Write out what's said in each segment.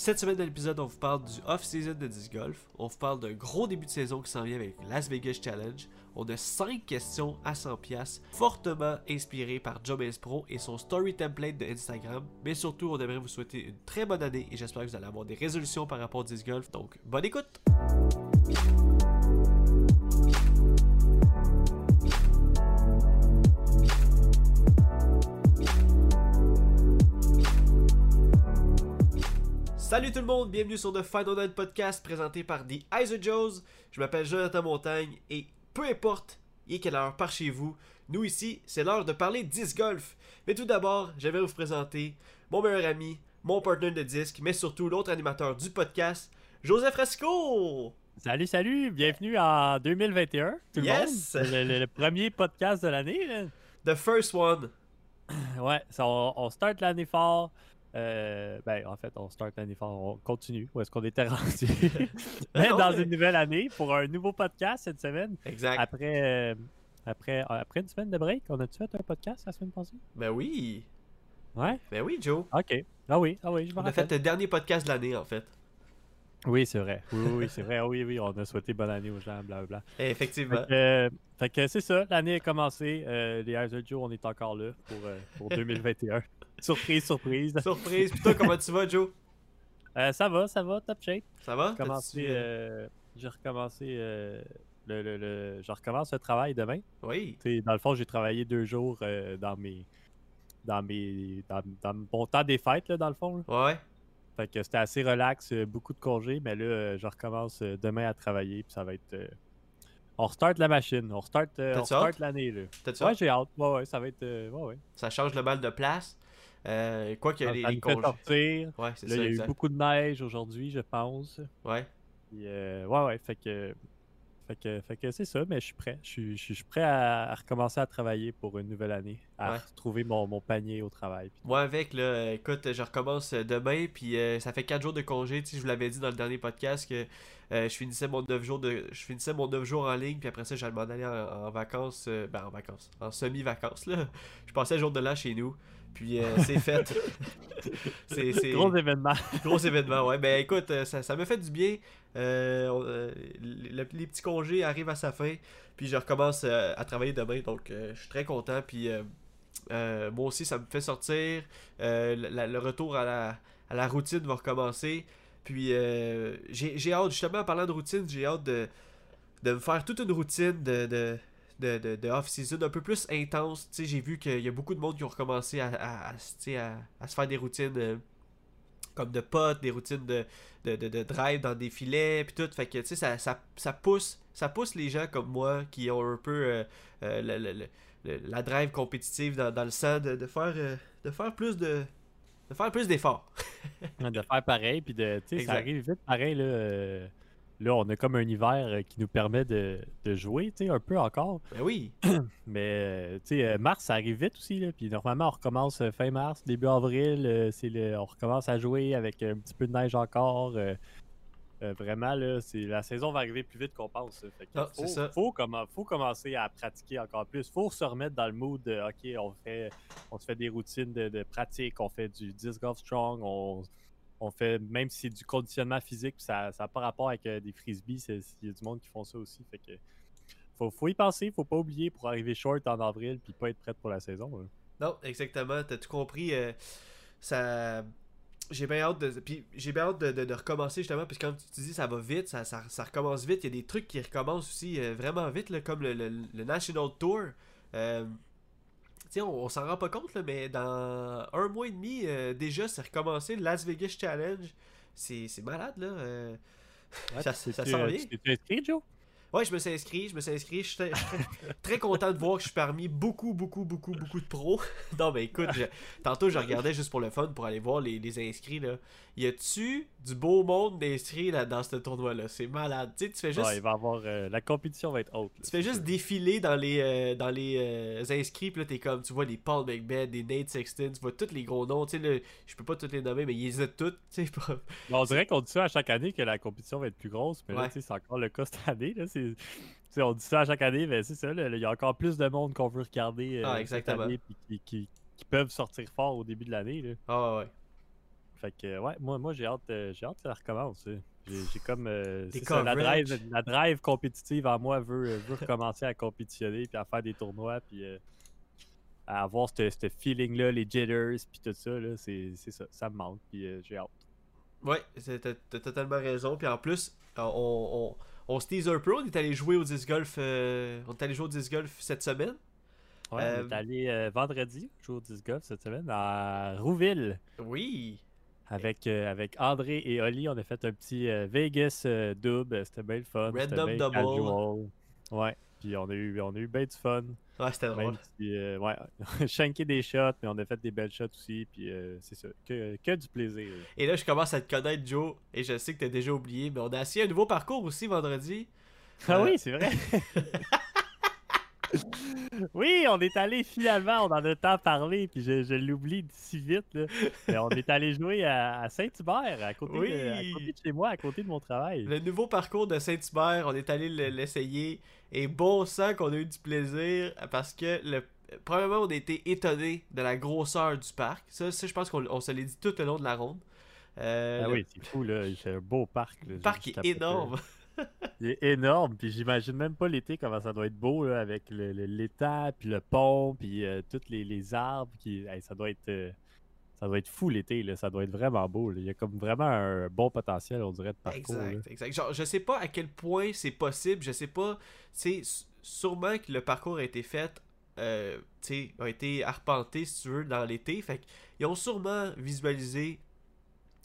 Cette semaine dans l'épisode, on vous parle du off-season de disc golf. On vous parle d'un gros début de saison qui s'en vient avec Las Vegas Challenge. On a 5 questions à 100$, fortement inspirées par Jobez Pro et son story template de Instagram. Mais surtout, on aimerait vous souhaiter une très bonne année et j'espère que vous allez avoir des résolutions par rapport au disc golf. Donc, bonne écoute! Salut tout le monde, bienvenue sur The Final Night Podcast présenté par The Eyes of Joes. Je m'appelle Jonathan Montagne et peu importe il est quelle heure par chez vous, nous ici, c'est l'heure de parler disc golf. Mais tout d'abord, j'aimerais vous présenter mon meilleur ami, mon partenaire de disque, mais surtout l'autre animateur du podcast, Joseph Fresco. Salut, salut, bienvenue en 2021, tout Yes! le monde. Le, premier podcast de l'année. The first one. Ouais, ça, on, on start l'année fort. Euh, ben, en fait, on start l'année fort, on continue. Où est-ce qu'on était rendu? Non, dans une nouvelle année pour un nouveau podcast cette semaine. Exact. Après, euh, après, après une semaine de break, on a-tu fait un podcast la semaine passée? Ben oui. Ouais, Ben oui, Joe. ok. Ah oui, ah oui, je me On a fait le dernier podcast de l'année en fait. Oui, c'est vrai. Oui, oui, c'est vrai. Ah Oui, oui, on a souhaité bonne année aux gens, blablabla. Eh, Effectivement. Fait que, euh, fait que c'est ça, l'année a commencé. Euh, les Eyes of Joe, on est encore là pour, euh, pour 2021. surprise, surprise. Surprise. Puis toi, comment tu vas, Joe? Euh, ça va, ça va, top shape. Ça va? J'ai commencé, T'as-tu, euh, euh, j'ai recommencé, euh, le, le, le- je recommence le travail demain. Oui. Dans le fond, j'ai travaillé deux jours dans mes, dans mes, dans, dans mon temps des fêtes, là, dans le fond. là. Ouais. Fait que c'était assez relax, beaucoup de congés, mais là, je recommence demain à travailler, puis ça va être... On restart la machine, on restart, on restart l'année, là. Ouais, j'ai hâte. Ouais, ouais, ça va être... ouais, ouais. Ça change le mal de place? Euh, quoi qu'il y a les, congés. sortir. Ouais, c'est Là, ça, il y a eu beaucoup de neige aujourd'hui, je pense. Ouais. Puis, euh, ouais, ouais, fait que... Fait que, fait que c'est ça, mais je suis prêt. Je suis, je suis- prêt à, à recommencer à travailler pour une nouvelle année, à Ouais. retrouver mon, mon panier au travail. Moi avec, là, écoute, je recommence demain, puis euh, ça fait 4 jours de congé, tu sais, je vous l'avais dit dans le dernier podcast que euh, je finissais mon 9 jours de je finissais mon 9 jours en ligne, puis après ça, j'allais m'en aller en, en vacances, euh, ben en vacances, en semi-vacances, là. Je passais le jour de là chez nous, puis euh, c'est fait. c'est c'est- Gros événement. Gros événement, ouais. Ben écoute, euh, ça, ça me fait du bien. Euh, le- les petits congés arrivent à sa fin. Puis je recommence à travailler demain. Donc je suis très content. Puis moi aussi, ça me fait sortir. La- le retour à la, à la routine va recommencer. Puis j'ai j'ai hâte, justement, en parlant de routine, j'ai hâte de, de me faire toute une routine de. de de, de, de off-season un peu plus intense. Tu sais, j'ai vu qu'il y a beaucoup de monde qui ont recommencé à, à, à, à- à se faire des routines euh, comme de potes, des routines de, de, de, de drive dans des filets, puis tout. Fait que, tu sais, ça, ça, ça pousse ça pousse les gens comme moi qui ont un peu euh, euh, le- le- le- la drive compétitive dans, dans le sang de, de faire, de faire plus de de faire plus d'efforts. de faire pareil, puis de, tu sais, ça arrive vite pareil, là. Là, on a comme un hiver euh, qui nous permet de, de jouer, tu sais, un peu encore. Ben oui, Mais, euh, tu sais, euh, mars, ça arrive vite aussi, là. Puis normalement, on recommence fin mars, début avril, c'est le, on recommence à jouer avec un petit peu de neige encore. euh, euh, vraiment, là, c'est, la saison va arriver plus vite qu'on pense. Fait que Ah, faut, ça. Faut, commen- faut commencer à pratiquer encore plus. Faut se remettre dans le mood de, OK, on fait, on se fait des routines de, de pratique, on fait du disc golf strong, on, on fait, même si c'est du conditionnement physique, ça n'a pas rapport avec euh, des frisbees, il y a du monde qui font ça aussi. Fait faut, y penser, faut pas oublier pour arriver short en avril puis pas être prête pour la saison. là. non, exactement, t'as tout compris. euh, ça j'ai bien hâte de j'ai bien hâte de, recommencer justement parce que quand tu dis ça va vite ça, recommence vite il y a des trucs qui recommencent aussi euh, vraiment vite comme le, National Tour tu sais, on, on s'en rend pas compte là, mais dans un mois et demi euh, déjà c'est recommencé le Las Vegas Challenge c'est malade là euh, ça, Tu ça t'es- s'en tu t'es inscrit, Joe? Ouais, je me suis inscrit, je me suis inscrit. Je suis très, je suis très- très content de voir que je suis parmi beaucoup, beaucoup, beaucoup, beaucoup de pros. non, mais écoute, je- tantôt je regardais juste pour le fun pour aller voir les, les inscrits. Là. Y a-tu du beau monde d'inscrits là, dans ce tournoi-là? C'est malade. Tu sais, tu fais juste. Ouais, il va avoir, euh, la compétition va être haute. là, Tu fais juste défiler dans les, euh, dans les euh, inscrits, puis là t'es comme, tu vois des Paul McBeth, des Nate Sexton, tu vois tous les gros noms, tu sais, là, je peux pas tous les nommer, mais ils les ont tous, tu sais, pas- Mais on dirait qu'on dit ça à chaque année que la compétition va être plus grosse, mais là, Ouais. tu sais, c'est encore le cas cette année. Là, c'est- on dit ça à chaque année, mais c'est ça, il y a encore plus de monde qu'on veut regarder euh, Ah, cette année puis qui, qui- qui peuvent sortir fort au début de l'année. Ah ouais, ouais. Fait que, ouais, moi, moi j'ai hâte, euh, j'ai hâte que ça recommence. J'ai comme. euh, ça, la, drive, la drive compétitive en moi veut, veut recommencer à compétitionner, puis à faire des tournois, puis euh, à avoir ce feeling-là, les jitters, puis tout ça. C'est ça, ça me manque, puis euh, j'ai hâte. Ouais, t'as totalement raison. Puis en plus, on, on, on se tease un peu. On est allé jouer au disc golf. euh, on est allé jouer au disc golf cette semaine. Ouais, Euh, on est allé euh, vendredi, jouer au disc golf cette semaine, à Rouville. Oui. Avec, euh, avec André et Oli, on a fait un petit euh, Vegas euh, double. C'était bien le fun. Random bien double. casual. Ouais. Puis on a eu, on a eu bien du fun. Ouais, c'était drôle. Si, euh, ouais, shanké des shots, mais on a fait des belles shots aussi. Puis c'est ça. Que, que du plaisir. Et là, je commence à te connaître, Joe. Et je sais que t'as déjà oublié. Mais on a assis un nouveau parcours aussi vendredi. Ah oui, c'est vrai. oui, on est allé finalement, on en a tant parlé, puis je, je l'oublie si vite. Là. Mais on est allé jouer à, à Saint-Hubert, à, côté Oui. de- à côté de chez moi, à côté de mon travail. Le nouveau parcours de Saint-Hubert, on est allé le- l'essayer. Et bon sang qu'on a eu du plaisir. Parce que, le... premièrement, on a été étonnés de la grosseur du parc. Ça, ça je pense qu'on on se l'est dit tout le long de la ronde. Euh, Ah le oui, c'est fou, là. C'est un beau parc. là. le parc est énorme. Il est énorme, puis j'imagine même pas l'été comment ça doit être beau, là, avec l'étang, puis le pont, puis euh, tous les, les arbres. Qui... ça doit être. euh, Ça doit être fou l'été, ça doit être vraiment beau. Il y a comme vraiment un bon potentiel, on dirait, de parcours. Exact, exact. Genre, je sais pas à quel point c'est possible, je sais pas, sais, sûrement que le parcours a été fait, euh, a été arpenté, si tu veux, dans l'été, fait qu'ils ont sûrement visualisé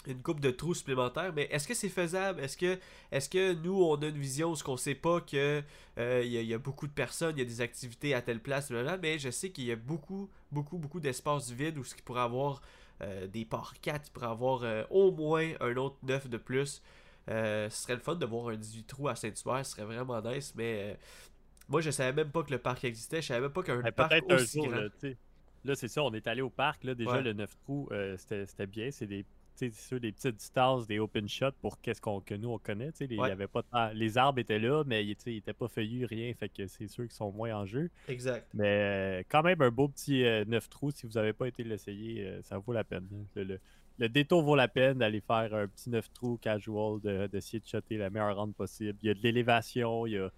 une coupe de trous supplémentaires, mais est-ce que c'est faisable? Est-ce que, est que nous, on a une vision ce qu'on sait pas que euh, il y, a- il y a beaucoup de personnes, il y a des activités à telle place, mais je sais qu'il y a beaucoup, beaucoup, beaucoup d'espace vide où ce qui pourrait avoir euh, des parcs 4, il pourrait avoir euh, au moins un autre 9 de plus. Euh, ce serait le fun de voir un 18 trous à Saint-Hubert, ce serait vraiment nice, mais euh, moi je savais même pas que le parc existait, je savais même pas qu'un Ben, parc un aussi jour, grand. là, c'est ça, on est allé au parc. Là, déjà, Ouais. le 9 trous, euh, c'était bien. C'est des, sûr, des petites distances, des open shots pour qu'est-ce qu'on que nous, on connaît. Les, y avait pas les arbres étaient là, mais ils tu sais, ils étaient pas feuillus, rien. Fait que c'est sûr qu'ils sont moins en jeu. Exact. Mais euh, quand même, un beau petit euh, 9 trous, si vous n'avez pas été l'essayer, euh, ça vaut la peine. hein. Le, le- le détour vaut la peine d'aller faire un petit 9 trous casual, de- d'essayer de, shotter la meilleure rente possible. Il y a de l'élévation, il y a,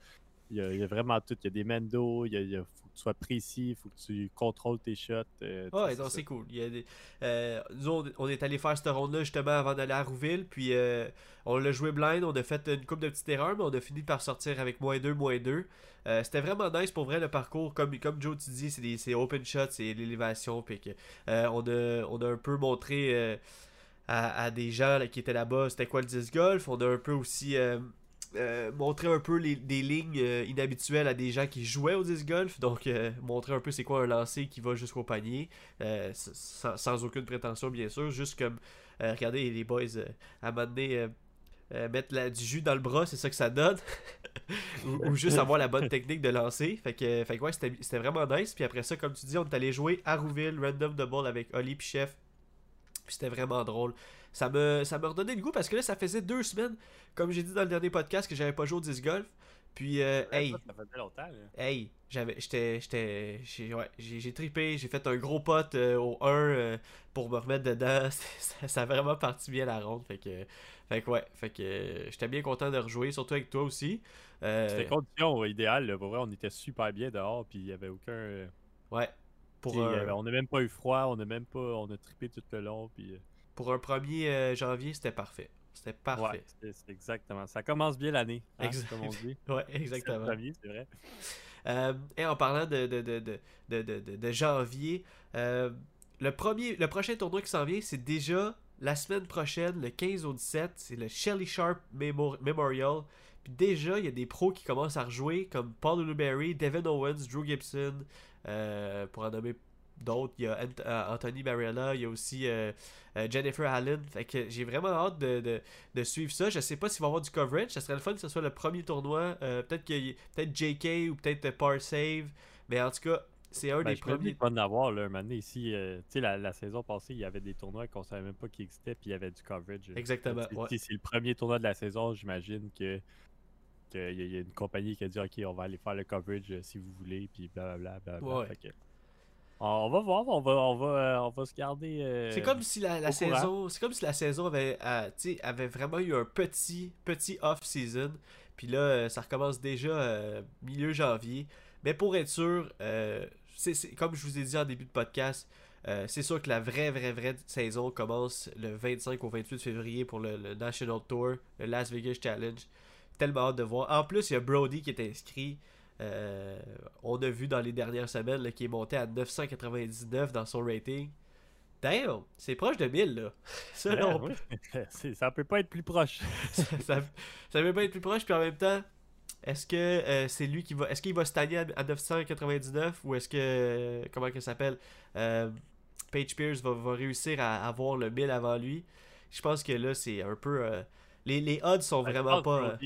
il y a- il y a vraiment tout. Il y a des mendos, il y a, il y a- tu sois précis, il faut que tu contrôles tes shots. euh, Ouais, non, c'est cool. Il y a des- euh, nous, on, on est allé faire cette ronde-là justement avant d'aller à Rouville. Puis euh, on l'a joué blind. On a fait une coupe de petites erreurs, mais on a fini par sortir avec moins 2, moins 2. Euh, C'était vraiment nice pour vrai le parcours. Comme, comme Joe, tu dis, c'est open shot, c'est l'élévation. Puis que, on, a, on a un peu montré à, à des gens là, qui étaient là-bas c'était quoi le disc golf. On a un peu aussi. Euh, montré un peu les, des lignes euh, inhabituelles à des gens qui jouaient au disc golf. Donc, euh, montrer un peu c'est quoi un lancer qui va jusqu'au panier. Sans, aucune prétention, bien sûr. Juste comme, regardez les boys, à un moment donné, mettre du jus dans le bras, c'est ça que ça donne. ou, juste avoir la bonne technique de lancer. Fait que, fait que ouais, c'était vraiment nice. Puis après ça, comme tu dis, on est allé jouer à Rouville, Random Double avec Oli puis Chef. C'était vraiment drôle. Ça me, ça me redonnait le goût parce que là, ça faisait deux semaines, comme j'ai dit dans le dernier podcast, que j'avais pas joué au disc golf. Puis, euh, hey, Ça faisait longtemps. là. Hey, j'avais j'étais j'étais j'ai ouais, j'ai trippé, j'ai fait un gros pote euh, au 1 euh, pour me remettre dedans. ça, ça a vraiment parti bien la ronde fait que fait que ouais, fait que j'étais bien content de rejouer surtout avec toi aussi. Euh, C'était conditions euh, idéales. là. Pour vrai, on était super bien dehors, puis il n'y avait aucun. ouais. Pour y on n'a même pas eu froid, on n'a même pas. On a trippé tout le long, puis. Pour un 1er euh, janvier, c'était parfait. C'était Ouais, parfait. c'est c'est exactement. Ça commence bien l'année, hein, comme on dit. Ouais, exactement. c'est vrai. Euh, et en parlant de, de, de, de, de, de- de- de janvier, euh, le, premier, le prochain tournoi qui s'en vient, c'est déjà la semaine prochaine, le 15 au 17. C'est le Shelly Sharp Memo- Memorial. Puis déjà, il y a des pros qui commencent à rejouer, comme Paul Newberry, Devin Owens, Drew Gibson, euh, pour en nommer d'autres. Il y a Ant- euh, Anthony Mariella, il y a aussi euh, euh, Jennifer Allen. Fait que j'ai vraiment hâte de, de, de suivre ça. Je sais pas s'il va y avoir du coverage. Ça serait le fun que ce soit le premier tournoi. Euh, peut-être ait- peut-être JK ou peut-être Par Save. Mais en tout cas, c'est un Ben, des je premiers. va en avoir, là, un moment donné, ici. euh, tu sais, la, la saison passée, il y avait des tournois qu'on savait même pas qu'ils existaient, puis il y avait du coverage. Exactement, ouais. Si c'est le premier tournoi de la saison, j'imagine que qu'il y, y a une compagnie qui a dit Ok, on va aller faire le coverage si vous voulez, puis blablabla. blablabla. Ouais. Fait que On va voir, on va, on va, euh, on va se garder. euh, C'est comme si la, saison, c'est comme si la saison avait, euh, avait vraiment eu un petit, petit off season. Puis là, ça recommence déjà euh, milieu janvier. Mais pour être sûr, c'est, c'est- comme je vous ai dit en début de podcast, c'est sûr que la vraie, vraie, vraie saison commence le 25 au 28 février pour le, le National Tour, le Las Vegas Challenge. Tellement hâte de voir. En plus, il y a Brody qui est inscrit. Euh, on a vu dans les dernières semaines qui est monté à 999 dans son rating. Damn, c'est proche de 1000 là. Ça, ouais, peut pas être plus proche. ça, ça, peut pas être plus proche, puis en même temps, est-ce que euh, c'est lui qui va. Est-ce qu'il va stagner à, 999 ou est-ce que. Euh, comment que s'appelle Page Pierce va, réussir à avoir le 1000 avant lui? Je pense que là, c'est un peu. les, odds sont vraiment pas.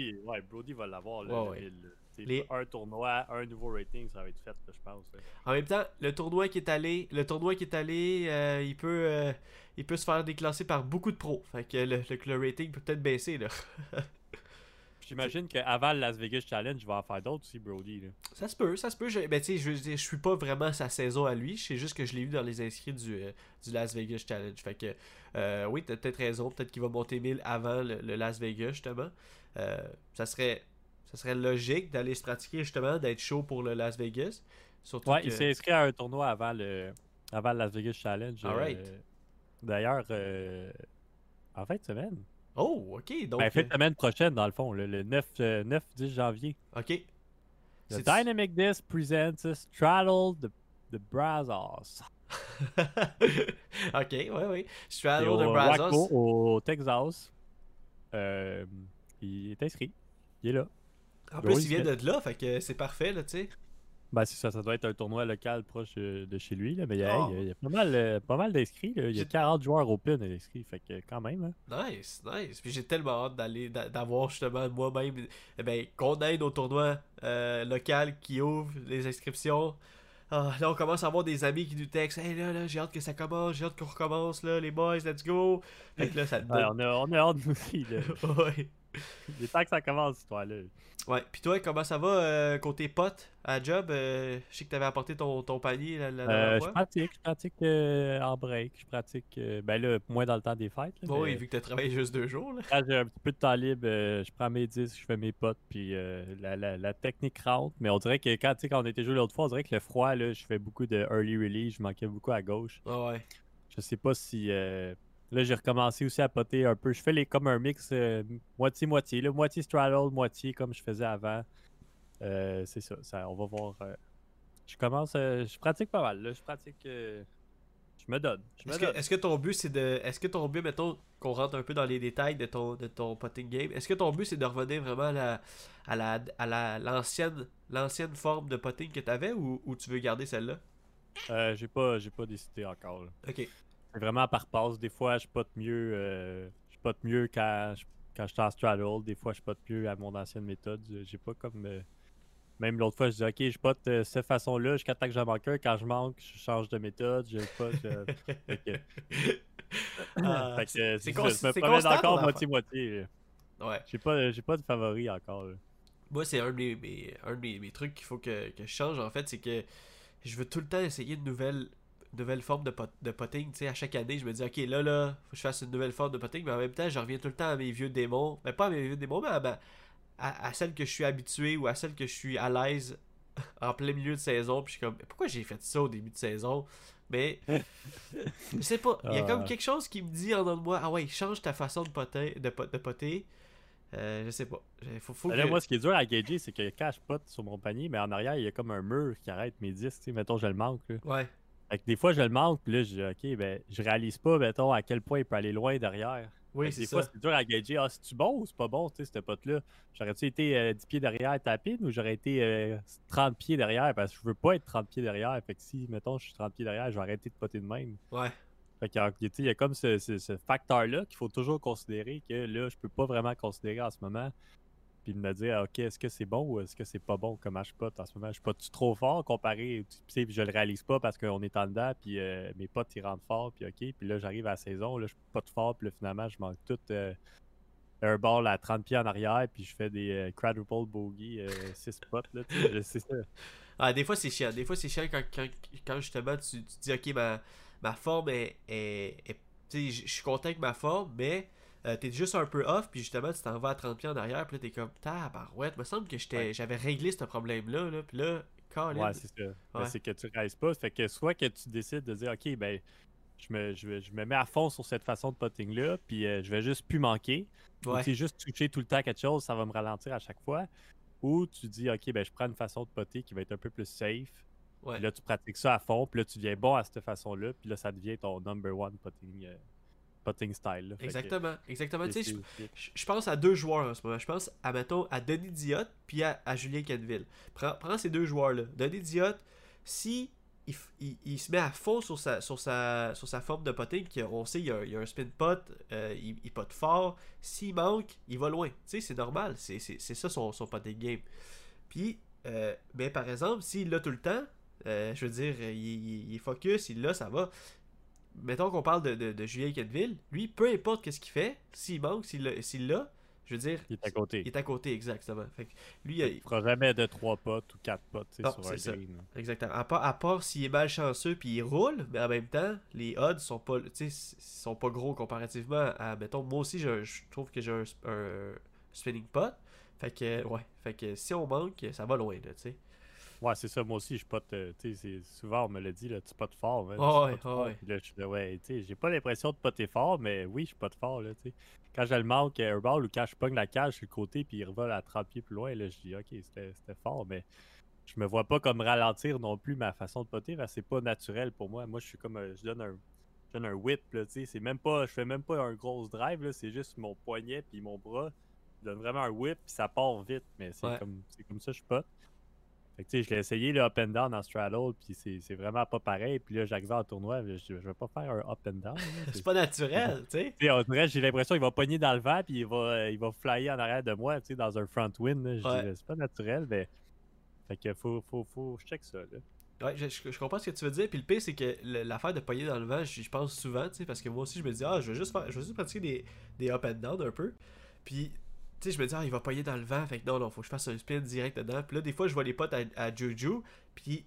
Brody, va l'avoir le, ouais, le les- Un tournoi, un nouveau rating, ça va être fait, là, je pense. là. En même temps, le tournoi qui est allé, le tournoi qui est allé, euh, il peut, euh, il peut se faire déclasser par beaucoup de pros. Fait que le, le, le rating peut peut-être baisser là. J'imagine qu'avant le Las Vegas Challenge, il va en faire d'autres aussi, Brody. Là. Ça se peut, ça se peut. Je, ben, je, suis pas vraiment sa saison à lui. Je sais juste que je l'ai vu dans les inscrits du, euh, du Las Vegas Challenge. Fait que, euh, oui, t'as peut-être raison. Peut-être qu'il va monter 1000 avant le, le Las Vegas, justement. Euh, ça serait ça serait logique d'aller se pratiquer, justement, d'être chaud pour le Las Vegas. Surtout Ouais, que... il s'est inscrit à un tournoi avant le, avant le Las Vegas Challenge. Euh, D'ailleurs, euh, en fin de semaine. Oh, ok. Donc, ben, fin euh, de semaine prochaine, dans le fond, le, le 9, euh, 9-10 janvier. ok. The Dynamic Disc presents Straddle the, the Brazos. ok, ouais. C'est Straddle Waco, Brazos. au Texas. Euh, il est inscrit. Il est là. En plus, Oui, il vient de là, fait que c'est parfait, là, tu sais. Ben, c'est ça, ça doit être un tournoi local proche euh, de chez lui. Là, mais il y a, Oh. il y pas mal, euh, pas mal d'inscrits. là. Il y a J'ai- 40 joueurs open inscrits. Fait que quand même. hein. Nice, nice. Puis j'ai tellement hâte d'aller d'a- d'avoir justement moi-même eh ben, qu'on aide au tournoi euh, local qui ouvre les inscriptions. Ah, là on commence à avoir des amis qui nous textent Hey là là j'ai hâte que ça commence, j'ai hâte qu'on recommence là, les boys, let's go. Fait que là ça te Ouais, donne. on, a, on a hâte nous aussi. Là. ouais. Il est temps que ça commence, cette histoire-là. Ouais. Puis toi, comment ça va euh, côté pote à job? Euh, Je sais que t'avais apporté ton, ton panier la, la Euh, je pratique, je pratique en break. Je pratique, ben là, moins dans le temps des fêtes. là, mais oui, vu que t'as travaillé juste deux jours là. Quand j'ai un petit peu de temps libre, je prends mes disques, je fais mes potes, puis la, la- technique rentre. Mais on dirait que quand, tu on était joué l'autre fois, on dirait que le froid, là, je fais beaucoup de early release, je manquais beaucoup à gauche. Ah ouais. Je sais pas si. Euh, Là, j'ai recommencé aussi à poter un peu. Je fais les, comme un mix euh, moitié-moitié. là, moitié straddle, moitié comme je faisais avant. Euh, c'est ça, ça. On va voir. euh, Je commence. euh, je pratique pas mal. Là. Je pratique. euh, Je me donne. Est-ce que, ton but c'est de. Est-ce que ton but, mettons, qu'on rentre un peu dans les détails de ton, de ton potting game, est-ce que ton but c'est de revenir vraiment à la à la à la l'ancienne l'ancienne forme de potting que t'avais ou, ou tu veux garder celle-là? Euh, j'ai pas, j'ai pas décidé encore. là. Ok. C'est vraiment par passe. Des fois, je pote mieux. euh, je pote mieux quand je, quand je suis en straddle. Des fois, je pote mieux à mon ancienne méthode. J'ai pas comme. euh, Même l'autre fois, je dis OK, je pote euh, cette façon-là jusqu'à temps que j'en manque un. Quand je manque, je change de méthode. Je pas. Je... Ah, c'est- cons- je me promène encore moitié-moitié. ouais. J'ai pas, pas de favori encore. là. Moi, c'est un de mes, mes- un de mes, mes trucs qu'il faut que, que je change en fait, c'est que je veux tout le temps essayer une nouvelle, nouvelle forme de, pot- de potting. Tu sais, à chaque année, je me dis, ok, là, là, faut que je fasse une nouvelle forme de potting, mais en même temps, je reviens tout le temps à mes vieux démons. Mais pas à mes vieux démons, mais à, ma- à, à celle que je suis habitué ou à celle que je suis à l'aise en plein milieu de saison. Puis je suis comme, pourquoi j'ai fait ça au début de saison? Mais je sais pas, il y a comme Ah. quelque chose qui me dit en dedans de moi, ah ouais, change ta façon de poter. De, pot- de poter. Euh, je sais pas. Il faut, faut Là, que- moi, ce qui est dur à gager, c'est que quand je pote sur mon panier, mais en arrière, il y a comme un mur qui arrête mes disques. tu sais, Mettons, je le manque. là. Ouais. Fait que des fois, je le manque, puis là, je dis, OK, ben, je réalise pas, mettons, à quel point il peut aller loin derrière. Oui, que c'est des ça. fois, c'est dur à gager. Ah, c'est-tu bon ou c'est pas bon, tu sais, ce pote-là? J'aurais-tu été euh, 10 pieds derrière tapine ou j'aurais été euh, 30 pieds derrière? Parce que je veux pas être 30 pieds derrière. Fait que si, mettons, je suis 30 pieds derrière, je vais arrêter de poter de même. Ouais. Fait a- tu sais, il y a comme ce, ce- ce facteur-là qu'il faut toujours considérer que là, je peux pas vraiment considérer en ce moment. Puis de me dire, ah, OK, est-ce que c'est bon ou est-ce que c'est pas bon? Comment je pote en ce moment? Je pote-tu trop fort comparé, tu sais, puis je le réalise pas parce qu'on est en dedans, puis euh, mes potes ils rentrent fort, puis OK. Puis là, j'arrive à la saison, là, je pote fort, puis là, finalement, je manque tout. euh, airball à 30 pieds en arrière, puis je fais des euh, quadruple bogey 6 potes, là, sais ça. Ah, des fois, c'est chiant. Des fois, c'est chiant quand, quand, quand justement tu, dis, ok, ma, ma forme est. est, est- je suis content avec ma forme, mais euh, t'es juste un peu off, puis justement, tu t'en vas à 30 pieds en arrière, puis là, t'es comme, tabarouette, me semble que Ouais. j'avais réglé ce problème-là, là, puis là, Colin. Ouais, c'est ça. Ouais. C'est que tu réalises pas. Fait que soit que tu décides de dire, OK, ben, je me, je, je me mets à fond sur cette façon de putting-là, puis euh, je vais juste plus manquer. Ou Ouais. tu sais, juste toucher tout le temps quelque chose, ça va me ralentir à chaque fois. Ou tu dis, OK, ben, je prends une façon de putter qui va être un peu plus safe. Ouais. Puis là, tu pratiques ça à fond, puis là, tu deviens bon à cette façon-là, puis là, ça devient ton number one putting, euh, putting style. là. Fait que Exactement, exactement. Tu sais, je- pense à deux joueurs en ce moment. Je pense à, mettons, à Denis Diot puis à, à Julien Canville. Prends, prends ces deux joueurs-là. Denis Diot, si il, il- il se met à fond sur sa, sur sa, sur sa forme de potting, qu'on sait il y a, il y a un spin pot, euh, il, il pote fort. S'il manque, il va loin. Tu sais, c'est normal. C'est ça son, son potting game. Puis, euh, ben, par exemple, s'il l'a tout le temps, euh, je veux dire, il, il- il focus, il l'a, ça va. Mettons qu'on parle de, de, de Julien Canville. Lui, peu importe qu'est-ce qu'il fait, s'il manque, s'il l'a, s'il l'a, je veux dire, Il est à côté. il est à côté, exactement. Fait que lui, il- Il fera jamais de 3 potes ou 4 potes Non, sur un ça. green. exactement. À part, à part s'il est malchanceux puis il roule, mais en même temps, les odds sont pas, sont pas gros comparativement à, mettons, moi aussi, un- je trouve que j'ai un, un spinning pot. Fait que, ouais, fait que si on manque, ça va loin, tu sais. Ouais, c'est ça. Moi aussi, je pote. euh, tu sais, souvent, on me l'a dit, là, tu potes fort. tu ouais, potes fort. ouais. Là, je suis ouais, tu sais, j'ai pas l'impression de poter fort, mais oui, je pote fort, là, tu sais. Quand je le manque airball ou quand je pogne la cage sur le côté puis il revole à 30 pieds plus loin, là, je dis, ok, c'était fort, mais je me vois pas comme ralentir non plus ma façon de poter, parce que c'est pas naturel pour moi. Moi, je suis comme, un- je donne un, je donne un whip, là, tu sais. C'est même pas, je fais même pas un gros drive, là, c'est juste mon poignet puis mon bras. Je donne vraiment un whip puis ça part vite, mais c'est Ouais. comme, c'est comme ça que je pote. Fait que, je l'ai essayé le up and down en straddle, puis c'est c'est vraiment pas pareil. Puis là, j'arrivais en tournoi, je, je vais pas faire un up and down. C'est pas naturel, tu sais. on dirait, j'ai l'impression qu'il va pogner dans le vent, puis il va, il va flyer en arrière de moi, tu sais, dans un front. Je Ouais. c'est pas naturel, mais. Fait que faut, faut, faut, je check ça, là. Ouais, je, je- je comprends ce que tu veux dire. Puis le pire, c'est que l'affaire de pogner dans le vent, j'y pense souvent, tu sais, parce que moi aussi, je me dis, ah, je vais juste, faire, je vais juste pratiquer des, des up and down un peu. Puis, tu sais, je me dis, ah, il va pogner dans le vent. Fait que non, non, faut que je fasse un spin direct dedans. Puis là, des fois, je vois les potes à, à Juju. Puis,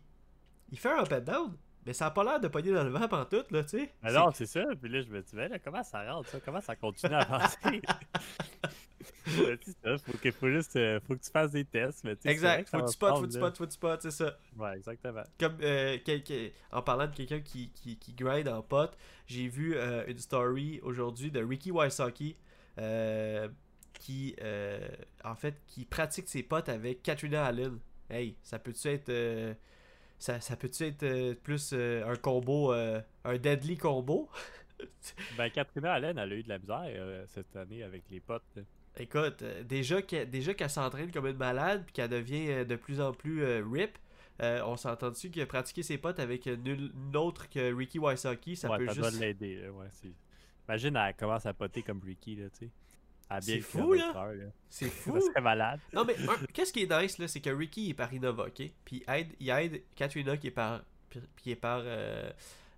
il fait un up and down. Mais ça a pas l'air de pogner dans le vent pantoute, là, tu sais. Alors, c'est ça, puis là, je me dis, ben là, comment ça rentre, ça? Comment ça continue à avancer? C'est ça, faut que, faut juste, euh, faut que tu fasses des tests, mais Exact. Faut que tu spots, faut que tu spots, faut que tu spots, c'est ça. Ouais, exactement. Comme euh, en parlant de quelqu'un qui, qui, qui grind en pot, j'ai vu euh, une story aujourd'hui de Ricky Wysocki euh, qui euh, en fait qui pratique ses potes avec Katrina Allen. Hey, ça peut-tu être euh, ça, ça peut-tu être euh, plus un combo un deadly combo? Ben, Katrina Allen, elle a eu de la misère cette année avec les potes. Écoute, déjà qu'elle déjà s'entraîne comme une malade puis qu'elle devient de plus en plus rip, euh, on s'entend dessus que pratiquer ses potes avec nul autre que Ricky Wysocki, ça ouais, peut ça juste doit l'aider. Ouais, Imagine, elle commence à poter comme Ricky, là, tu sais. C'est fou, là. c'est fou. Serait malade. Non, mais qu'est-ce qui est nice, là, c'est que Ricky est par Innova, ok? Puis il aide, il aide Katrina qui est par, qui est par euh,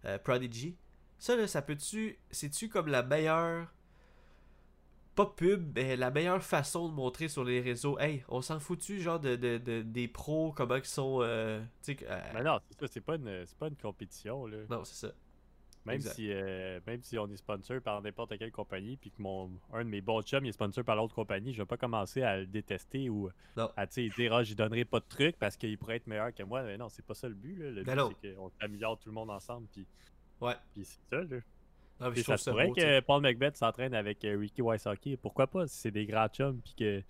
euh, Prodigy. Ça, là, ça peut-tu. C'est-tu comme la meilleure. Pas pub, mais la meilleure façon de montrer sur les réseaux? Hey, on s'en foutu, genre, de, de, de- des pros, comment ils sont. euh, tu sais, euh, Mais non, c'est ça, c'est pas une, c'est pas une compétition, là. non, c'est ça. Même exact. si, euh, même si on est sponsor par n'importe quelle compagnie, puis que mon, un de mes bons chums est sponsor par l'autre compagnie, je vais pas commencer à le détester ou Non. à dire ah, j'y donnerai pas de trucs parce qu'il pourrait être meilleur que moi. Mais non, c'est pas ça le but. Là. Le Ben but, c'est qu'on s'améliore tout le monde ensemble. Puis, Ouais. puis c'est ça. Là. Non, mais je ça pourrait beau, que Paul McBeth s'entraîne avec euh, Ricky Wysocki. Pourquoi pas? Si c'est des grands chums puis que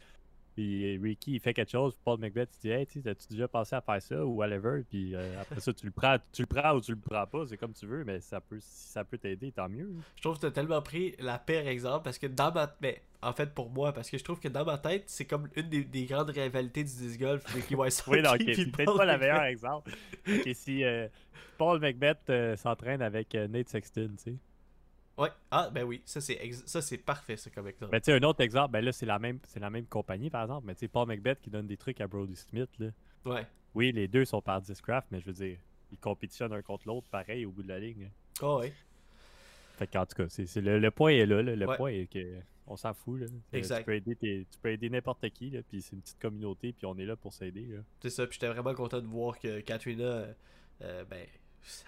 puis Ricky il fait quelque chose, Paul McBeth il dit Hey, tu as-tu déjà pensé à faire ça ou whatever, puis euh, après ça tu le prends, tu le prends ou tu le prends pas, c'est comme tu veux, mais ça peut si ça peut t'aider, tant mieux. Je trouve que t'as tellement pris la pire exemple parce que dans ma mais en fait pour moi parce que je trouve que dans ma tête c'est comme une des, des grandes rivalités du disc golf Ricky Wysocki Oui, non, ok, puis c'est peut-être pas la McBeth. meilleure exemple. Ok, si euh, Paul McBeth euh, s'entraîne avec euh, Nate Sexton, tu sais. Ouais. Ah ben oui, ça c'est ex- ça c'est parfait ça comme exemple. Ben, tu sais, un autre exemple, ben là, c'est la même, c'est la même compagnie, par exemple, mais tu sais, Paul McBeth qui donne des trucs à Brody Smith, là. Ouais. Oui, les deux sont par Discraft, mais je veux dire, ils compétitionnent un contre l'autre pareil au bout de la ligne. Oh ouais. Fait qu'en tout cas, c'est, c'est le, le point est là. là. Le Ouais. point est que on s'en fout. Là. Euh, Exact. Tu peux aider, tes- tu peux aider n'importe qui, là, puis c'est une petite communauté, puis on est là pour s'aider. Là. C'est ça, puis j'étais vraiment content de voir que Katrina, euh, euh, ben,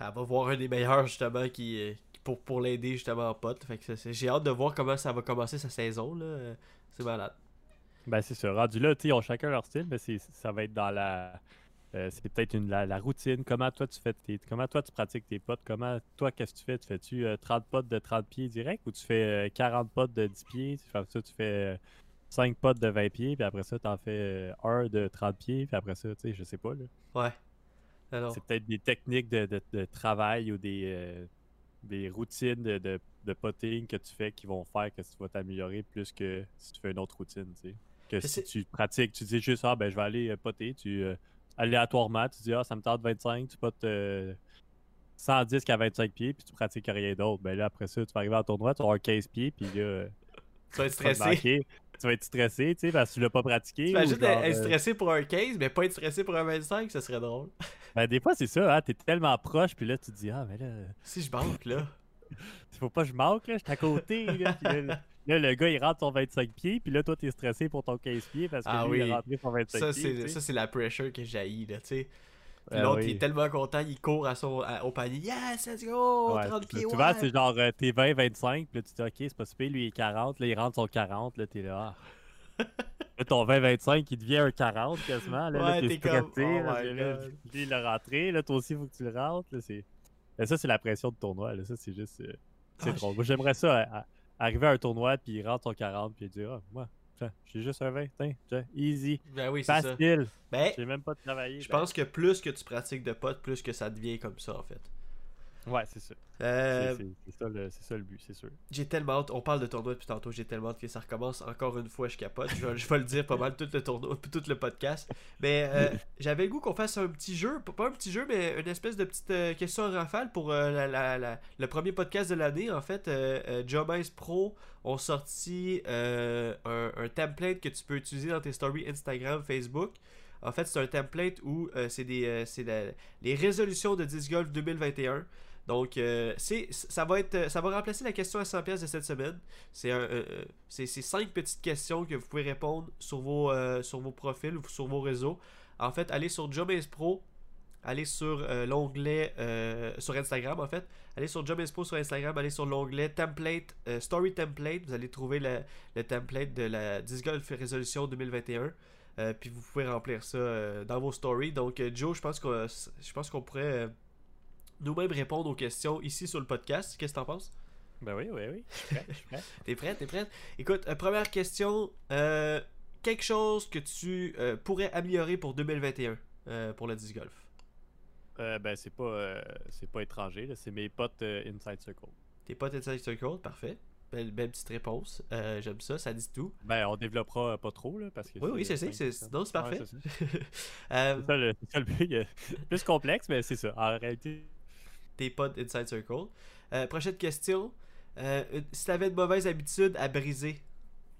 elle va voir un des meilleurs justement qui- pour, pour l'aider justement en pote. Fait que j'ai hâte de voir comment ça va commencer sa saison là. Euh, C'est malade. Ben c'est ça. Rendu là, ils ont chacun leur style, mais c'est, ça va être dans la. euh, c'est peut-être une, la, la routine. Comment toi tu fais tes, comment toi tu pratiques tes potes? Comment toi qu'est-ce que tu fais? Tu fais-tu euh, 30 potes de 30 pieds direct ou tu fais euh, 40 potes de 10 pieds? Tu fais ça, tu fais 5 potes de 20 pieds, puis après ça, tu en fais euh, un de 30 pieds, puis après ça, tu sais, je sais pas. Là. Ouais. Alors, C'est peut-être des techniques de, de- de travail ou des, euh, des routines de, de, de potting que tu fais qui vont faire que tu vas t'améliorer plus que si tu fais une autre routine, tu sais. Que si tu pratiques, tu dis juste, ah ben je vais aller euh, poter, tu euh, aléatoirement, tu dis, ah ça me tente 25, tu potes euh, 110 à 25 pieds, puis tu pratiques rien d'autre. Ben là, après ça, tu vas arriver en tournoi, tu vas avoir 15 pieds, puis là, euh, tu vas être vas stressé. Tu vas être stressé, tu sais, parce que tu l'as pas pratiqué. Tu imagines genre, être stressé pour un 15, mais pas être stressé pour un 25, ça serait drôle. Ben, des fois, c'est ça, hein, t'es tellement proche, puis là, tu te dis, ah, mais là, Si je banque là. faut pas que je manque, là, je suis à côté. Là, puis là, le- là, le gars, il rentre son 25 pieds, puis là, toi, t'es stressé pour ton 15 pieds parce que Ah lui, il oui. a rentré son 25 Ça pieds. tu ça c'est la pressure que jaillit là, tu sais. Ah l'autre oui. il est tellement content, il court à son à- au panier. Yes, let's go, Ouais, 30 c'est pieds. ouais. Souvent, c'est genre, euh, t'es 20, 25, puis là, tu te dis, ok, c'est pas super, lui, il est 40, là, il rentre son 40, là, t'es là. ah. Ton 20, 25, il devient un 40 quasiment. Là, Ouais, t'es t'es stressé. comme, oh là, my là, God. lui, il l'a rentré, là, toi aussi, il faut que tu le rentres. Là, ça, c'est la pression de tournoi. Là. Ça, c'est juste. euh, c'est Ah, drôle. Moi, j'aimerais ça, à- à- arriver à un tournoi, puis il rentre son 40, puis il dit, ah, moi, j'ai juste un 20, tiens, tiens, easy, Ben oui, c'est ça. facile. Ben, J'ai même pas travaillé. je Ben, pense que plus que tu pratiques de potes, plus que ça devient comme ça en fait. Ouais, c'est ça. Euh, C'est, ça, le, c'est ça le but, c'est sûr. J'ai tellement hâte, on parle de tournoi depuis tantôt, j'ai tellement hâte que ça recommence encore une fois, je capote. Je vais, je vais le dire pas mal tout le tournoi, tout le podcast. Mais euh, j'avais le goût qu'on fasse un petit jeu, pas- un petit jeu, mais une espèce de petite euh, question en rafale pour euh, la- la- la- le premier podcast de l'année. En fait, Jobase Pro ont sorti un, un template que tu peux utiliser dans tes stories Instagram, Facebook. En fait, c'est un template où c'est des la- les résolutions de 10 Golf 2021. Donc, euh, c'est, ça, va être, ça va remplacer la question à 100$ pièces de cette semaine. C'est, un, euh, euh, c'est, cinq petites questions que vous pouvez répondre sur vos, euh, sur vos profils ou sur vos réseaux. En fait, allez sur Jobbase Pro, allez sur l'onglet sur Instagram en fait. Allez sur Jobbase Pro sur Instagram, allez sur l'onglet Template, Story Template. Vous allez trouver le, le template de la 10 Golf Résolution 2021. Euh, puis vous pouvez remplir ça dans vos stories. Donc, Joe, je pense qu'on, je pense qu'on pourrait nous-mêmes répondre aux questions ici sur le podcast. Qu'est-ce que t'en penses? Ben oui, oui, oui. Je suis prêt. T'es prête? T'es prête? Écoute, euh, première question. euh, quelque chose que tu euh, pourrais améliorer pour 2021 euh, pour le disc golf? Ben, c'est pas, c'est pas étranger, là, c'est mes potes Inside Circle. T'es pas Inside Circle? Parfait. Belle, belle petite réponse. J'aime ça, ça dit tout. Ben, on développera pas trop, là, parce que. Oui, oui, c'est ça. c'est-. Non, c'est parfait. Ouais, c'est ça. Le, ça le Plus complexe, mais c'est ça. En réalité, T'es pas Inside Circle. Euh, prochaine question. Euh, si t'avais une mauvaise habitude à briser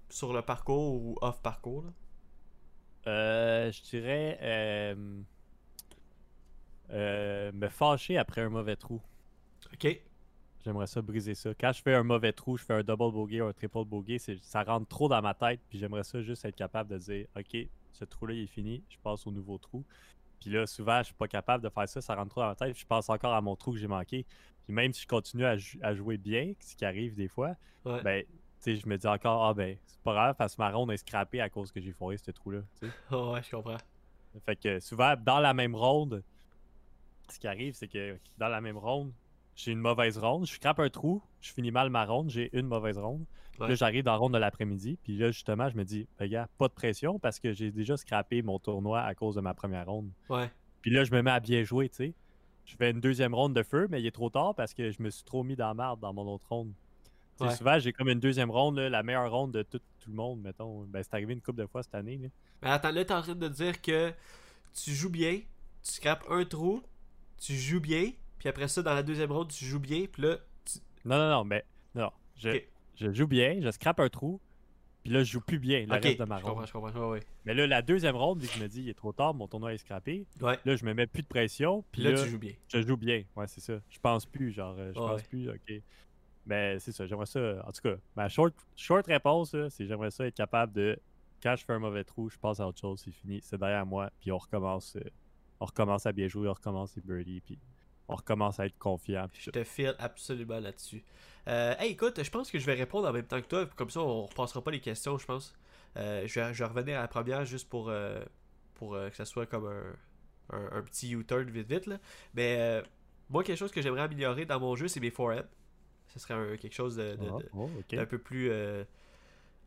sur le parcours ou off parcours, là, euh, je dirais. euh, me fâcher après un mauvais trou. ok. J'aimerais ça briser ça. Quand je fais un mauvais trou, je fais un double bogey ou un triple bogey, ça rentre trop dans ma tête. Puis j'aimerais ça juste être capable de dire Ok, ce trou-là il est fini, je passe au nouveau trou. Puis là, souvent, je suis pas capable de faire ça, ça rentre trop dans ma tête. puis je pense encore à mon trou que j'ai manqué. Puis même si je continue à, jou- à jouer bien, ce qui arrive des fois, Ouais. ben, tu sais, je me dis encore Ah ben, c'est pas grave, parce que ma ronde est scrappée à cause que j'ai foiré ce trou-là. Oh, ouais, je comprends. Fait que souvent, dans la même ronde, ce qui arrive, c'est que dans la même ronde, j'ai une mauvaise ronde, je scrape un trou, je finis mal ma ronde, j'ai une mauvaise ronde. Ouais. Là, j'arrive dans la ronde de l'après-midi, puis là, justement, je me dis, Ben, gars, pas de pression parce que j'ai déjà scrappé mon tournoi à cause de ma première ronde. Ouais. Puis là, je me mets à bien jouer, tu sais. Je fais une deuxième ronde de feu, mais il est trop tard parce que je me suis trop mis dans la marde dans mon autre ronde. Ouais. Souvent, j'ai comme une deuxième ronde, là, la meilleure ronde de tout, tout le monde, mettons. Ben, c'est arrivé une couple de fois cette année. là. Mais attends, là, t'es en train de dire que tu joues bien, tu scrapes un trou, tu joues bien, puis après ça, dans la deuxième ronde, tu joues bien, puis là, tu... Non, non, non, mais non. Je, je joue bien, je scrape un trou, puis là, je joue plus bien le reste de ma je ronde. comprends, je comprends, ouais, ouais. Mais là, la deuxième ronde, je me dis, il est trop tard, mon tournoi est scrappé, Ouais, là, je me mets plus de pression, puis là, là, tu joues bien. je joue bien. Ouais, c'est ça. Je pense plus, genre, euh, je pense ouais. plus, ok. Mais c'est ça, j'aimerais ça. En tout cas, ma short, short réponse, c'est j'aimerais ça être capable de. Quand je fais un mauvais trou, je passe à autre chose, c'est fini, c'est derrière moi, puis on recommence, euh, on recommence à bien jouer, on recommence les birdies, puis on recommence à être confiant. Je te file absolument là-dessus. Euh, hey, écoute, je pense que je vais répondre en même temps que toi, comme ça on repassera pas les questions, je pense. Euh, je, vais, je vais revenir à la première juste pour, euh, pour que ça soit comme un, un, un petit U-turn vite vite. Là. Mais moi, quelque chose que j'aimerais améliorer dans mon jeu, c'est mes forehand. Ce serait un- quelque chose de, de- Ah, de- oh, d'un peu plus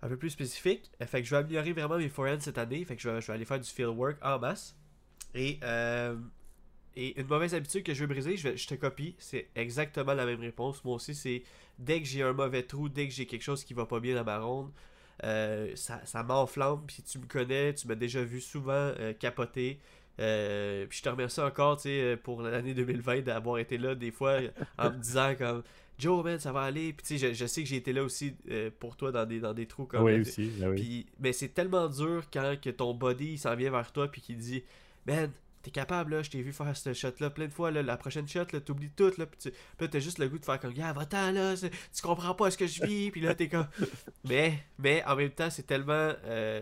un peu plus spécifique. Fait que je vais améliorer vraiment mes forehands cette année. Fait que je vais, je vais aller faire du field work en masse. Et, euh, et une mauvaise habitude que je veux briser, je, vais- je te copie. C'est exactement la même réponse. Moi aussi, c'est dès que j'ai un mauvais trou, dès que j'ai quelque chose qui va pas bien dans ma ronde, euh, ça, ça m'enflamme. Puis tu me connais, tu m'as déjà vu souvent euh, capoter. Euh, puis je te remercie encore tu sais, pour l'année 2020 d'avoir été là des fois en me disant comme Joe man ça va aller puis tu sais je, je sais que j'ai été là aussi euh, pour toi dans des, dans des trous comme oui, aussi. ben oui. puis, mais c'est tellement dur quand que ton body s'en vient vers toi puis qu'il dit Man, t'es capable là, je t'ai vu faire ce shot là plein de fois là, la prochaine shot là, t'oublies tout là, puis tu- là t'as juste le goût de faire comme Gars, va-t'en là, tu comprends pas ce que je vis, puis là t'es comme. Mais, mais en même temps, c'est tellement. euh,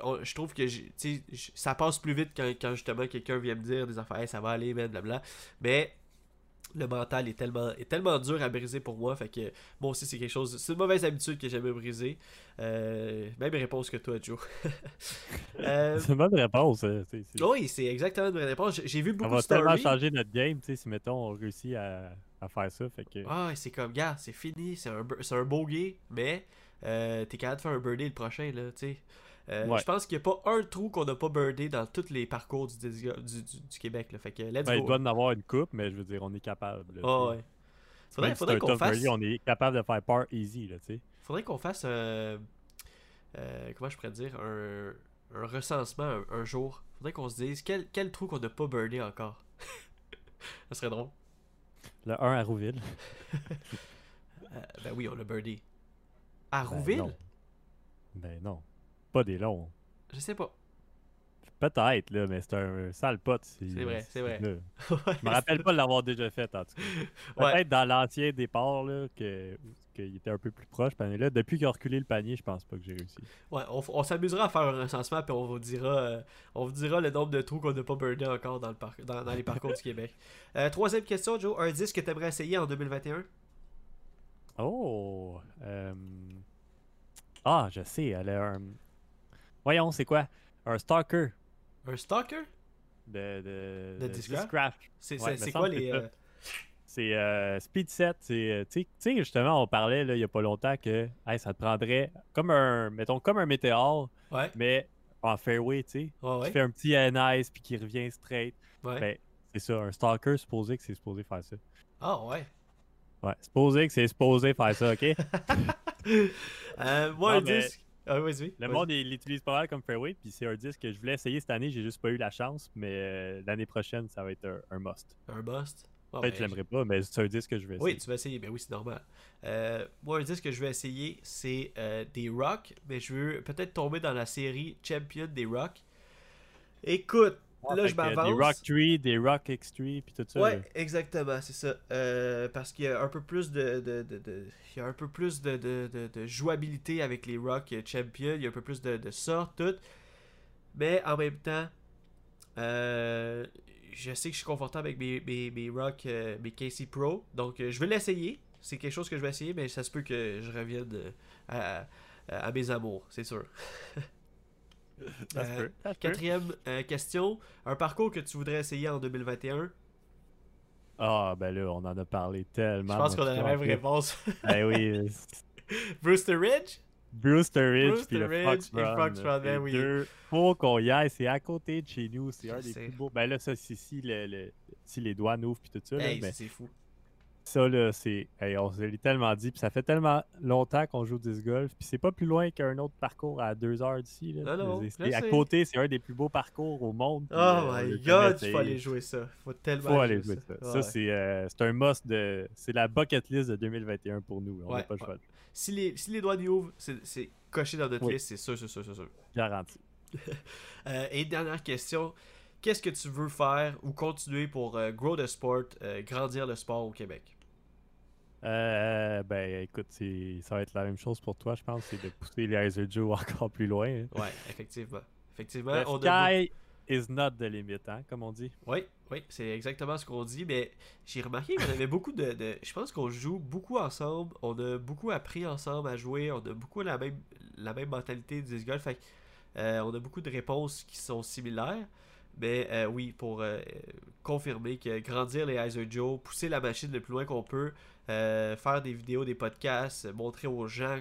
on- je trouve que tu ça passe plus vite quand, quand justement quelqu'un vient me dire des affaires, Hey, ça va aller, man, blabla. Mais le mental est tellement, est tellement dur à briser pour moi. Fait que moi aussi, c'est quelque chose. C'est une mauvaise habitude que j'aime briser. Euh, même réponse que toi, Joe. Euh, C'est une bonne réponse. hein, c'est- oui, c'est exactement une vraie réponse. J'ai- vu beaucoup va de tellement stories. changer notre game, tu sais, si mettons on réussit à, à faire ça. Fait que. Ah, c'est comme, gars, c'est fini. C'est un, un bogey, mais euh, t'es capable de faire un birdie le prochain, là, tu sais. Euh, Ouais. Je pense qu'il n'y a pas un trou qu'on n'a pas birdé dans tous les parcours du, du, du- du Québec. Là. Fait que let's Ben, il go. doit en avoir une coupe, mais je veux dire, on est capable. là, Ah, ouais. Faudrait, qu'on fasse, birdie, on est capable de faire par easy, là, faudrait qu'on fasse euh, euh, comment je pourrais dire un, un recensement un, un jour. Faudrait qu'on se dise quel, quel trou qu'on n'a pas birdé encore. ça serait drôle. Le 1 à Rouville. Ben oui, on l'a birdé. À Ben, Rouville? non. Ben non. Pas des longs. Je sais pas. Peut-être, là, mais c'est un sale pote. C'est vrai, c'est vrai. Je me rappelle pas de l'avoir déjà fait, en tout cas. Ouais. Peut-être dans l'ancien départ, là, que qu'il était un peu plus proche. Mais là, depuis qu'il a reculé le panier, je pense pas que j'ai réussi. Ouais, on, on s'amusera à faire un recensement puis on vous dira euh, on vous dira le nombre de trous qu'on n'a pas birdé encore dans, le dans, dans les parcours du Québec. Euh, troisième question, Joe. Un disque que tu aimerais essayer en 2021 Oh! euh, Ah, je sais, elle a un... Voyons, c'est quoi? Un stalker Un stalker? De, de, De Discraft? Discraft. C'est Ouais, quoi les. euh, C'est euh, Speed Set. C'est, euh, tu sais- tu justement, on parlait là, il y a pas longtemps que hey, ça te prendrait comme un, mettons, comme un météore, Ouais, mais en fairway, tu sais. ouais, ouais. fait un petit nice puis qui revient straight. Ben, c'est ça, un stalker supposé que c'est supposé faire ça. Ah, ouais. Ouais, supposé que c'est supposé faire ça, ok? Euh, moi, Non, un mais- disque. Ah, vas-y. Le monde il l'utilise pas mal comme fairway, puis c'est un disque que je voulais essayer cette année, j'ai juste pas eu la chance, mais euh, l'année prochaine, ça va être un, un must. Un bust. Ah, Peut-être ben, que je l'aimerais pas, mais c'est un disque que je vais essayer. Oui, tu vas essayer. Ben oui, c'est normal. Euh, moi, un disque que je vais essayer, c'est euh, des Rock, mais je veux peut-être tomber dans la série Champion des Rock. Écoute, Ah, là, je m'avance. Des Rock Tree, des Rock X3, puis tout ça. Ouais, là. exactement, c'est ça. Euh, parce qu'il y a un peu plus de, de, de- de- il y a un peu plus de, de, de- de jouabilité avec les Rock Champion, il y a un peu plus de, de ça, tout. Mais en même temps, euh, je sais que je suis confortable avec mes, mes, mes Rock, euh, mes Casey Pro, donc je vais l'essayer. C'est quelque chose que je vais essayer, mais ça se peut que je revienne à, à- à mes amours, c'est sûr. Euh. Quatrième euh, question, un parcours que tu voudrais essayer en 2021. Ah, ben là, on en a parlé tellement. Je pense qu'on a la même réponse. Ben oui. Brewster Ridge? Brewster Ridge Brewster puis le Ridge Fox Run. Fox Run, ben les oui. deux. Faut qu'on y aille. C'est à côté de chez nous. C'est Je un des sais. plus beaux. Ben là, ça, c'est si, le, le- si les douanes ouvrent puis tout ça. là, Hey, mais c'est fou. Ça, là, c'est. hey, on se l'est tellement dit. Puis ça fait tellement longtemps qu'on joue au disc golf. Puis c'est pas plus loin qu'un autre parcours à deux heures d'ici. là. Non, non, C'est- à côté, c'est un des plus beaux parcours au monde. puis, Oh euh, my god, il faut aller jouer ça. Faut tellement Faut aller jouer ça. Ouais. Ça, c'est euh, c'est un must de. C'est la bucket list de 2021 pour nous. On n'a Ouais, pas le ouais. choix. Si les, si les doigts y ouvrent, c'est c'est coché dans notre Oui. liste, c'est sûr, c'est sûr, c'est sûr. Garanti. Euh, et dernière question, qu'est-ce que tu veux faire ou continuer pour euh, grow the sport, euh, grandir le sport au Québec? Euh, ben, écoute, ça va être la même chose pour toi, je pense, c'est de pousser les Heiser Joe encore plus loin. hein. Ouais, effectivement. Effectivement, The on a sky is not the limit, hein, comme on dit. Oui, oui, c'est exactement ce qu'on dit, mais j'ai remarqué qu'on avait beaucoup de, de- Je pense qu'on joue beaucoup ensemble, on a beaucoup appris ensemble à jouer, on a beaucoup la même, la même mentalité du disc golf, fait euh, on a beaucoup de réponses qui sont similaires, mais euh, oui, pour euh, confirmer que grandir les Heiser Joe, pousser la machine le plus loin qu'on peut, euh, faire des vidéos, des podcasts, montrer aux gens,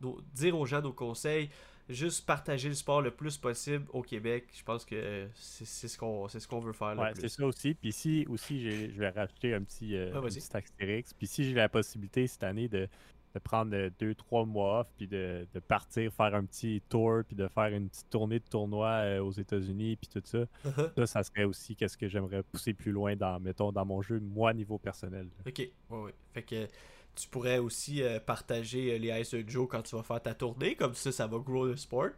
nos- dire aux gens nos conseils, juste partager le sport le plus possible au Québec. Je pense que c'est ce qu'on c'est ce qu'on veut faire Ouais, c'est ça aussi. Puis ici, aussi, je vais rajouter un petit, Ouais, un vas-y. petit astérix. Puis si j'ai la possibilité cette année de, de prendre deux, trois mois off, puis de, de partir faire un petit tour, puis de faire une petite tournée de tournoi euh, aux États-Unis, puis tout ça, ça, ça serait aussi qu'est-ce que j'aimerais pousser plus loin dans, mettons, dans mon jeu, moi, niveau personnel. là. Ok, ouais, ouais. Fait que tu pourrais aussi euh, partager euh, les Ice Joe quand tu vas faire ta tournée, comme ça, ça va grow le sport.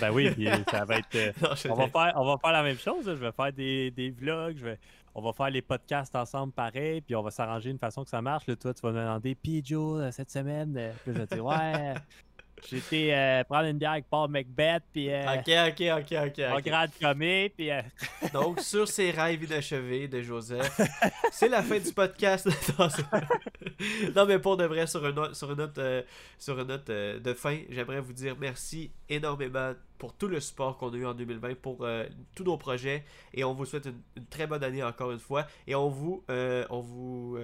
Ben oui, puis ça va être. euh, Non, on, va faire, on va faire la même chose. là. Je vais faire des, des vlogs, je vais, on va faire les podcasts ensemble pareil, puis on va s'arranger d'une façon que ça marche. Là, toi, tu vas me demander, puis Joe, euh, cette semaine, euh, puis je vais te dire, ouais, été euh, prendre une bière avec Paul Macbeth, puis euh, Ok, ok, ok, ok. on grade puis euh, Donc, sur ces rêves inachevés de Joseph, c'est la fin du podcast. non, mais pour de vrai, sur une note, sur une note, euh, sur une note de fin, j'aimerais vous dire merci énormément pour tout le support qu'on a eu en 2020, pour tous nos projets, et on vous souhaite une, une très bonne année encore une fois, et on vous, on vous,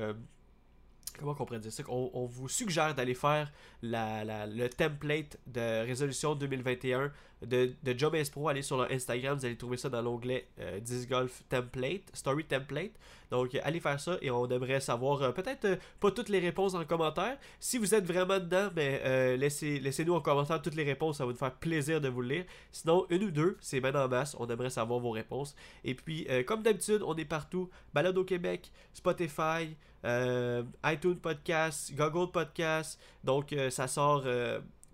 comment qu'on pourrait dire ça, on, on vous suggère d'aller faire le template de résolution 2021 de, de Job Pro, allez sur leur Instagram, vous allez trouver ça dans l'onglet euh, Disc Golf Template, Story Template. Donc euh, allez faire ça et on aimerait savoir euh, peut-être euh, pas toutes les réponses en commentaire. Si vous êtes vraiment dedans, ben, euh, laissez, laissez-nous en commentaire toutes les réponses, ça va nous faire plaisir de vous le lire. Sinon, une ou deux, c'est bien en masse, on aimerait savoir vos réponses. Et puis, comme d'habitude, on est partout. Balade au Québec, Spotify, iTunes Podcast, Google Podcast. Donc ça sort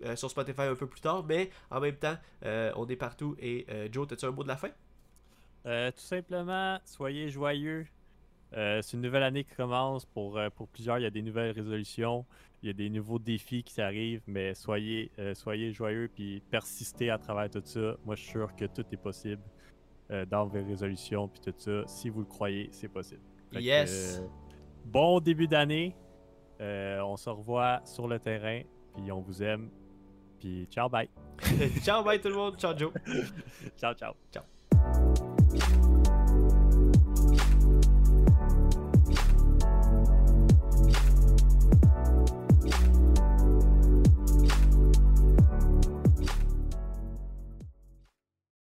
euh, sur Spotify un peu plus tard, mais en même temps, euh, on est partout. Et euh, Joe, as-tu un mot de la fin? tout simplement, soyez joyeux. C'est une nouvelle année qui commence. Pour, pour plusieurs, il y a des nouvelles résolutions, il y a des nouveaux défis qui arrivent, mais soyez, soyez joyeux puis persistez à travers tout ça. Moi, je suis sûr que tout est possible dans vos résolutions puis tout ça. Si vous le croyez, c'est possible. Fait Yes! bon début d'année. Euh, on se revoit sur le terrain, puis on vous aime. Puis ciao, bye. ciao, bye tout le monde. Ciao, Joe. ciao, ciao. Ciao.